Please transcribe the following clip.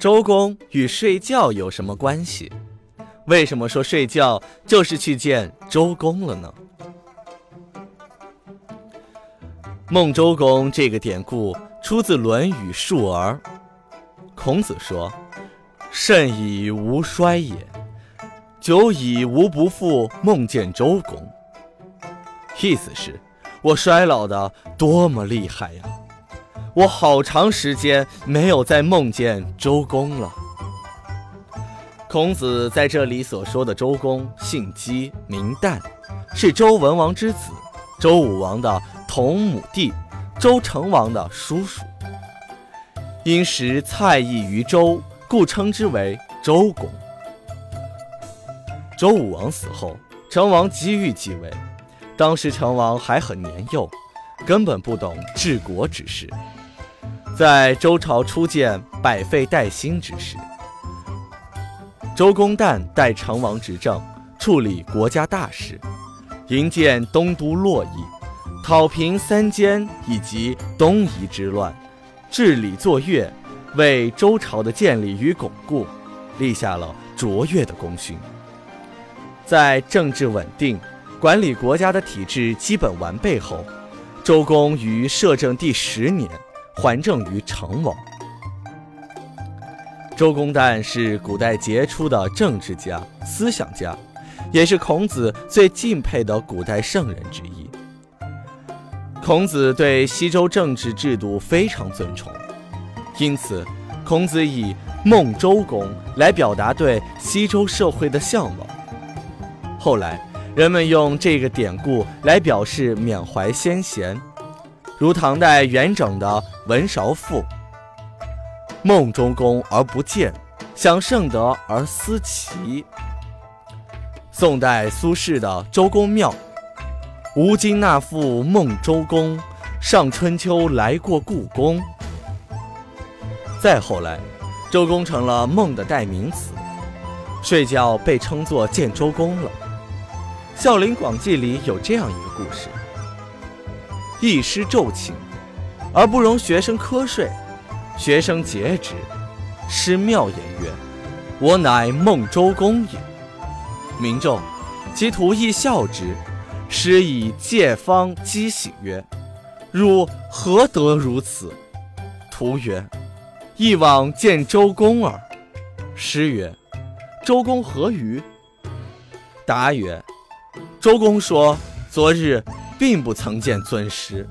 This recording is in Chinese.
周公与睡觉有什么关系？为什么说睡觉就是去见周公了呢？孟周公这个典故出自《论语·述而》。孔子说：“甚以吾衰也，久以无不复梦见周公。”意思是，我衰老的多么厉害呀！我好长时间没有再梦见周公了。孔子在这里所说的周公，姓姬，名旦，是周文王之子，周武王的同母弟，周成王的叔叔。因食菜邑于周，故称之为周公。周武王死后，成王急于继位。当时成王还很年幼，根本不懂治国之事。在周朝初建百废待兴之时，周公旦代成王执政，处理国家大事，营建东都洛邑，讨平三监以及东夷之乱。治理作乐，为周朝的建立与巩固立下了卓越的功勋。在政治稳定、管理国家的体制基本完备后，周公于摄政第十年还政于成王。周公旦是古代杰出的政治家、思想家，也是孔子最敬佩的古代圣人之一。孔子对西周政治制度非常尊崇，因此，孔子以孟周公来表达对西周社会的向往。后来，人们用这个典故来表示缅怀先贤，如唐代元整的《文韶赋》：“孟周公而不见，享圣德而思齐。”宋代苏轼的《周公庙》。吴京那赋孟周公，上春秋来过故宫。再后来，周公成了孟的代名词，睡觉被称作见周公了。《孝陵广记》里有这样一个故事：一师昼寝，而不容学生瞌睡，学生诘之，师妙言曰：“我乃孟周公也。”民众其徒亦笑之。师以戒方讥醒曰：“汝何得如此？”徒曰：“一往见周公耳。”师曰：“周公何于？”答曰：“周公说，昨日并不曾见尊师。”